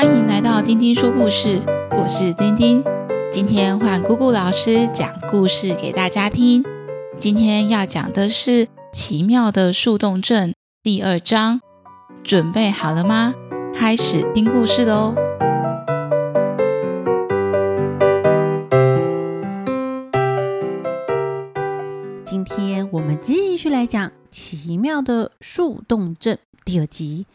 欢迎来到丁丁说故事，我是丁丁。今天换姑姑老师讲故事给大家听。今天要讲的是《奇妙的树洞镇》第二章，准备好了吗？开始听故事喽！今天我们继续来讲《奇妙的树洞镇》第二集。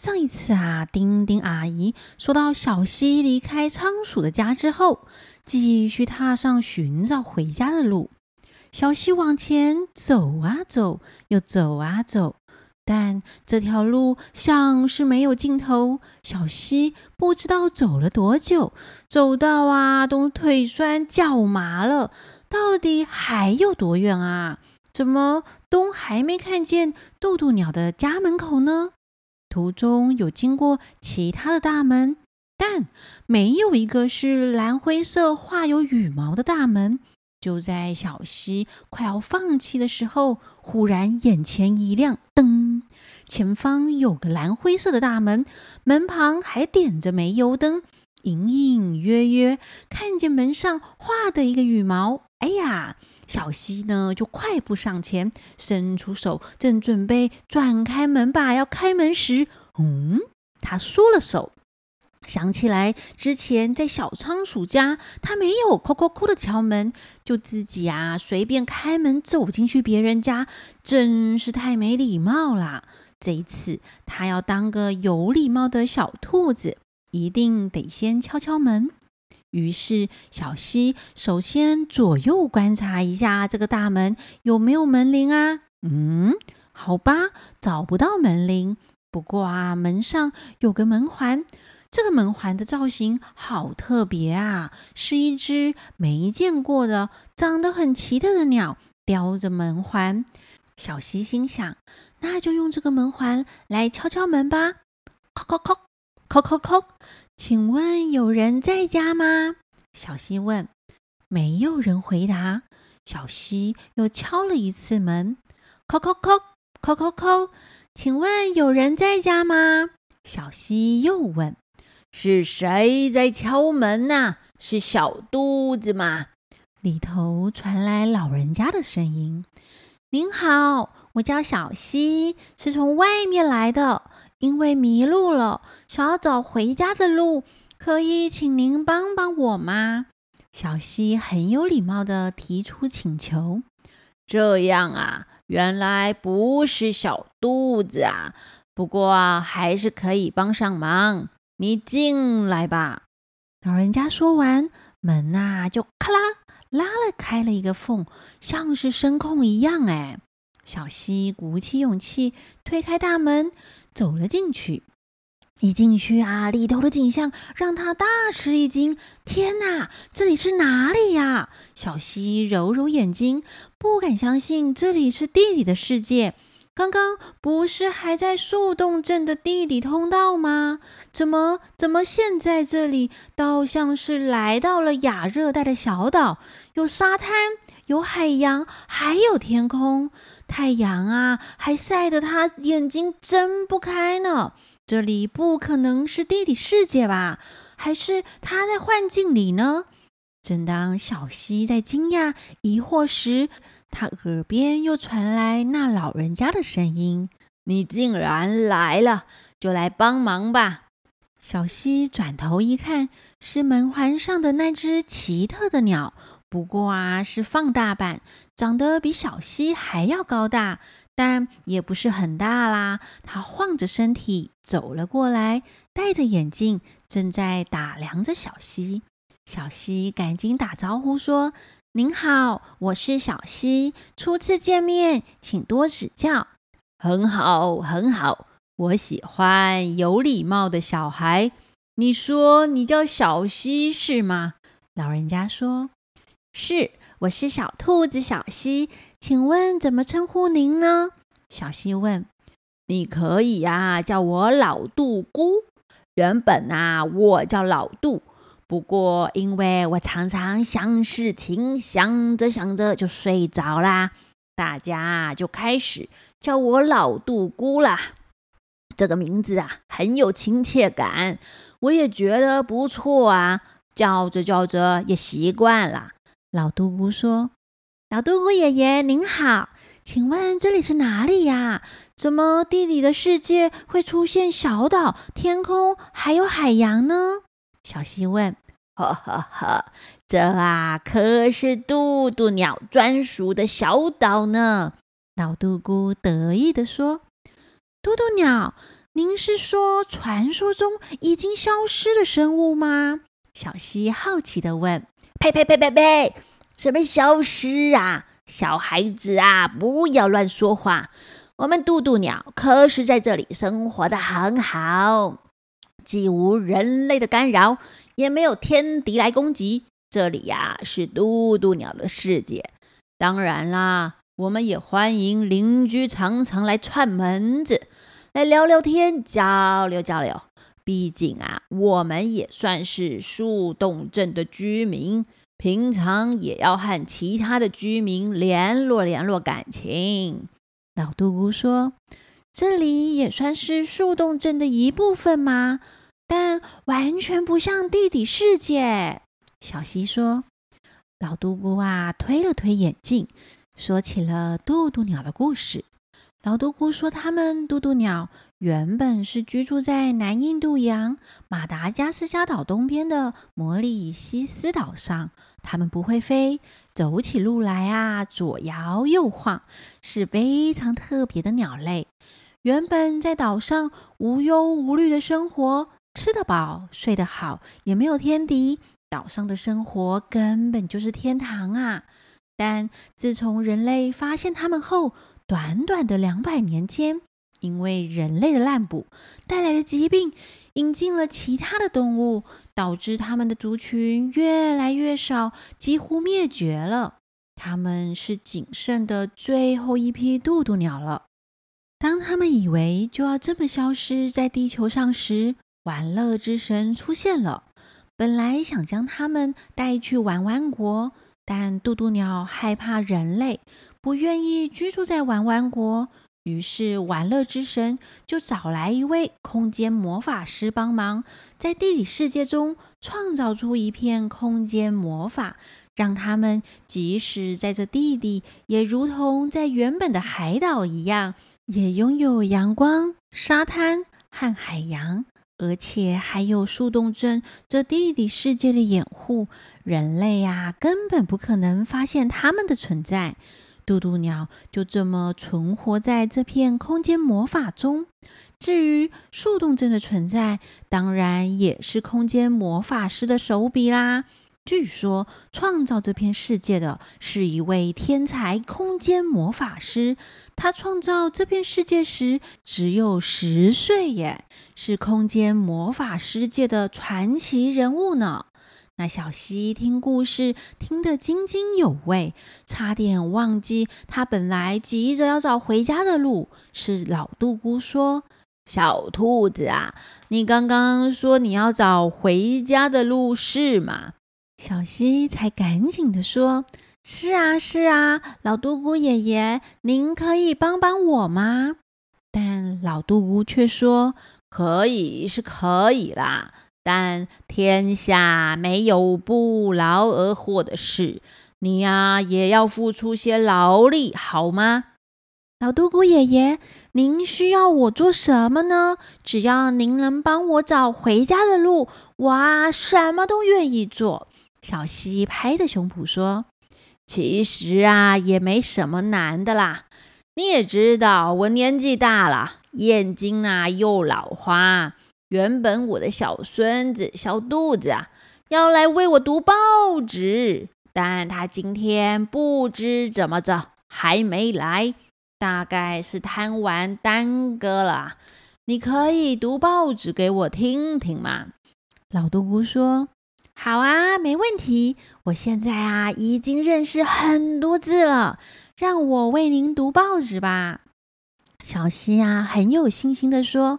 上一次啊，丁丁阿姨说到小溪离开仓鼠的家之后，继续踏上寻找回家的路。小溪往前走啊走，又走啊走，但这条路像是没有尽头。小溪不知道走了多久，走到啊都腿酸脚麻了，到底还有多远啊？怎么都还没看见渡渡鸟的家门口呢？途中有经过其他的大门，但没有一个是蓝灰色画有羽毛的大门。就在小溪快要放弃的时候，忽然眼前一亮，灯！前方有个蓝灰色的大门，门旁还点着煤油灯，隐隐约约看见门上画的一个羽毛。哎呀！小西呢，就快步上前，伸出手，正准备转开门把要开门时，嗯，他缩了手，想起来之前在小仓鼠家，他没有扣扣扣的敲门，就自己啊随便开门走进去别人家，真是太没礼貌啦！这一次，他要当个有礼貌的小兔子，一定得先敲敲门。于是，小希首先左右观察一下这个大门有没有门铃啊？嗯，好吧，找不到门铃。不过啊，门上有个门环，这个门环的造型好特别啊，是一只没见过的、长得很奇特的鸟叼着门环。小希心想，那就用这个门环来敲敲门吧。叩叩叩，叩叩叩。请问有人在家吗？小溪问。没有人回答。小溪又敲了一次门，叩叩叩，叩叩叩。请问有人在家吗？小溪又问。是谁在敲门呐？是小肚子吗？里头传来老人家的声音。您好，我叫小溪，是从外面来的。因为迷路了，想要找回家的路，可以请您帮帮我吗？小溪很有礼貌地提出请求。这样啊，原来不是小肚子啊，不过啊，还是可以帮上忙。你进来吧。老人家说完，门啊就咔啦拉了开了一个缝，像是声控一样。哎，小溪鼓起勇气推开大门。走了进去，一进去啊，里头的景象让他大吃一惊。天哪，这里是哪里呀？小希揉揉眼睛，不敢相信这里是地底的世界。刚刚不是还在树洞镇的地底通道吗？怎么怎么现在这里倒像是来到了亚热带的小岛？有沙滩，有海洋，还有天空。太阳啊，还晒得他眼睛睁不开呢。这里不可能是地底世界吧？还是他在幻境里呢？正当小溪在惊讶疑惑时，他耳边又传来那老人家的声音：“你竟然来了，就来帮忙吧。”小溪转头一看，是门环上的那只奇特的鸟。不过啊，是放大版，长得比小溪还要高大，但也不是很大啦。他晃着身体走了过来，戴着眼镜，正在打量着小溪。小溪赶紧打招呼说：“您好，我是小溪，初次见面，请多指教。”“很好，很好，我喜欢有礼貌的小孩。”“你说你叫小溪是吗？”老人家说。是，我是小兔子小西，请问怎么称呼您呢？小西问。你可以呀，叫我老杜姑。原本啊，我叫老杜，不过因为我常常想事情，想着想着就睡着啦，大家就开始叫我老杜姑啦。这个名字啊，很有亲切感，我也觉得不错啊。叫着叫着也习惯了。老嘟咕说：“老嘟咕爷爷您好，请问这里是哪里呀？怎么地里的世界会出现小岛、天空还有海洋呢？”小溪问：“呵呵呵，这啊可是渡渡鸟专属的小岛呢。”老嘟咕得意地说。渡渡鸟，您是说传说中已经消失的生物吗？小溪好奇地问。呸呸呸呸呸！什么消失啊？小孩子啊，不要乱说话。我们渡渡鸟可是在这里生活的很好，既无人类的干扰，也没有天敌来攻击。这里呀，是渡渡鸟的世界。当然啦。我们也欢迎邻居常常来串门子，来聊聊天，交流交流。毕竟啊，我们也算是树洞镇的居民，平常也要和其他的居民联络联络感情。老嘟姑说：“这里也算是树洞镇的一部分吗？但完全不像地底世界。”小溪说：“老嘟姑啊，推了推眼镜。”说起了渡渡鸟的故事。老嘟咕说，他们渡渡鸟原本是居住在南印度洋马达加斯加岛东边的摩里西斯岛上。它们不会飞，走起路来啊，左摇右晃，是非常特别的鸟类。原本在岛上无忧无虑的生活，吃得饱，睡得好，也没有天敌，岛上的生活根本就是天堂啊！但自从人类发现它们后，短短的两百年间，因为人类的滥捕带来的疾病，引进了其他的动物，导致它们的族群越来越少，几乎灭绝了。它们是仅剩的最后一批渡渡鸟了。当他们以为就要这么消失在地球上时，玩乐之神出现了，本来想将它们带去玩玩国。但渡渡鸟害怕人类，不愿意居住在玩玩国，于是玩乐之神就找来一位空间魔法师帮忙，在地理世界中创造出一片空间魔法，让他们即使在这地底，也如同在原本的海岛一样，也拥有阳光、沙滩和海洋。而且还有树洞镇这地底世界的掩护，人类啊根本不可能发现它们的存在。渡渡鸟就这么存活在这片空间魔法中。至于树洞镇的存在，当然也是空间魔法师的手笔啦。据说创造这片世界的是一位天才空间魔法师，他创造这片世界时只有十岁耶，是空间魔法世界的传奇人物呢。那小溪听故事听得津津有味，差点忘记他本来急着要找回家的路。是老杜姑说：“小兔子啊，你刚刚说你要找回家的路是吗？”小溪才赶紧地说：“是啊，是啊，老杜姑爷爷，您可以帮帮我吗？”但老杜姑却说：“可以是可以啦，但天下没有不劳而获的事，你呀也要付出些劳力，好吗？”老嘟咕爷爷，您需要我做什么呢？只要您能帮我找回家的路，我啊什么都愿意做。小溪拍着胸脯说：“其实啊，也没什么难的啦。你也知道，我年纪大了，眼睛啊又老花。原本我的小孙子小肚子啊，要来为我读报纸，但他今天不知怎么着还没来，大概是贪玩耽搁了。你可以读报纸给我听听吗？”老嘟咕说。好啊，没问题。我现在啊已经认识很多字了，让我为您读报纸吧。小溪啊很有信心地说。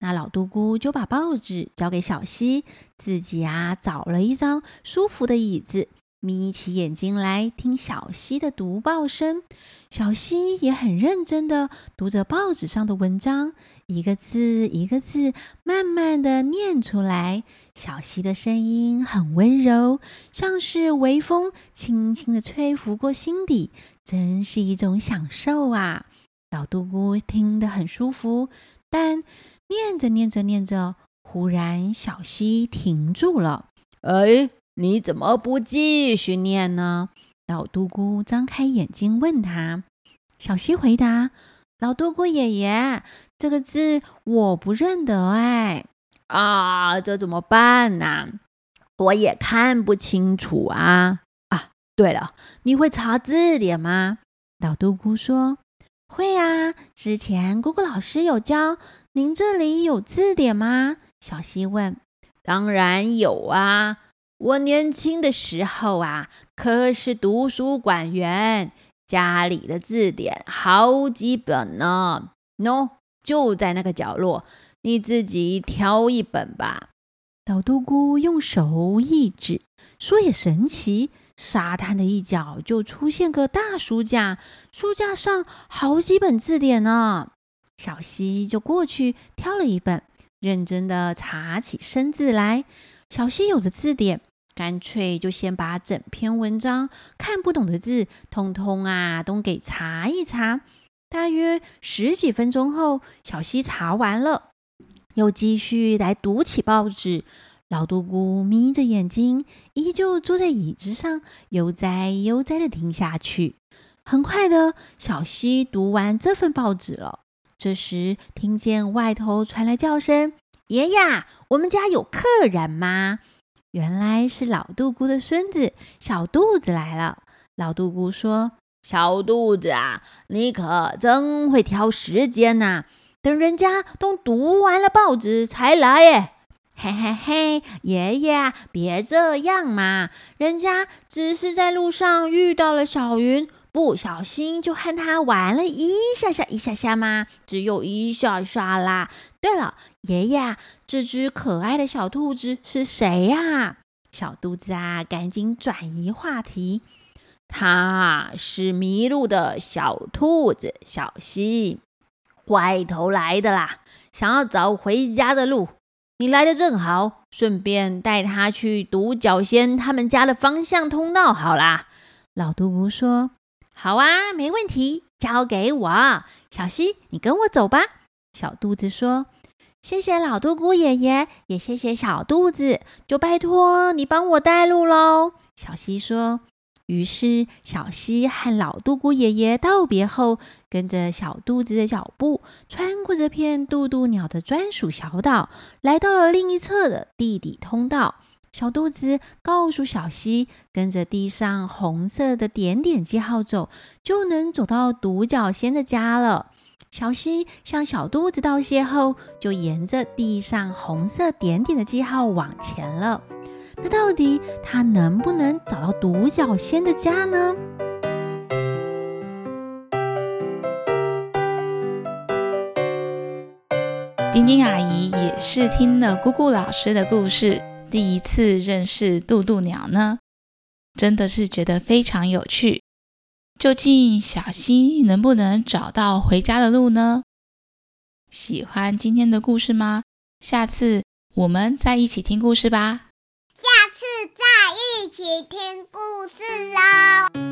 那老嘟姑就把报纸交给小溪，自己啊找了一张舒服的椅子，眯起眼睛来听小溪的读报声。小溪也很认真地读着报纸上的文章，一个字一个字慢慢地念出来。小溪的声音很温柔，像是微风轻轻地吹拂过心底，真是一种享受啊！老嘟姑听得很舒服，但念着念着念着，忽然小溪停住了。哎，你怎么不继续念呢？老嘟咕张开眼睛问他，小溪回答：“老嘟咕爷爷，这个字我不认得哎，啊，这怎么办呢？我也看不清楚啊！啊，对了，你会查字典吗？”老嘟咕说：“会啊，之前姑姑老师有教。您这里有字典吗？”小溪问。“当然有啊。”我年轻的时候啊，可是图书馆员，家里的字典好几本呢。喏，就在那个角落，你自己挑一本吧。老嘟姑用手一指，说也神奇，沙滩的一角就出现个大书架，书架上好几本字典呢。小溪就过去挑了一本，认真的查起生字来。小溪有的字典。干脆就先把整篇文章看不懂的字，通通啊都给查一查。大约十几分钟后，小溪查完了，又继续来读起报纸。老嘟咕眯着眼睛，依旧坐在椅子上，悠哉悠哉地听下去。很快的，小溪读完这份报纸了。这时，听见外头传来叫声：“爷爷，我们家有客人吗？”原来是老杜姑的孙子小肚子来了。老杜姑说：“小肚子啊，你可真会挑时间呐！等人家都读完了报纸才来耶。”嘿嘿嘿，爷爷别这样嘛，人家只是在路上遇到了小云，不小心就和他玩了一下下一下下嘛，只有一下下啦。对了，爷爷。这只可爱的小兔子是谁呀？小肚子啊，赶紧转移话题。它是迷路的小兔子小溪，外头来的啦，想要找回家的路。你来的正好，顺便带它去独角仙他们家的方向通道好啦。老嘟咕说：“好啊，没问题，交给我。小溪，你跟我走吧。”小肚子说。谢谢老嘟咕爷爷，也谢谢小肚子，就拜托你帮我带路喽。小溪说。于是小溪和老嘟咕爷爷道别后，跟着小肚子的脚步，穿过这片渡渡鸟的专属小岛，来到了另一侧的地底通道。小肚子告诉小溪，跟着地上红色的点点记号走，就能走到独角仙的家了。小溪向小肚子道谢后，就沿着地上红色点点的记号往前了。那到底他能不能找到独角仙的家呢？丁丁阿姨也是听了咕咕老师的故事，第一次认识渡渡鸟呢，真的是觉得非常有趣。究竟小溪能不能找到回家的路呢？喜欢今天的故事吗？下次我们再一起听故事吧。下次再一起听故事喽。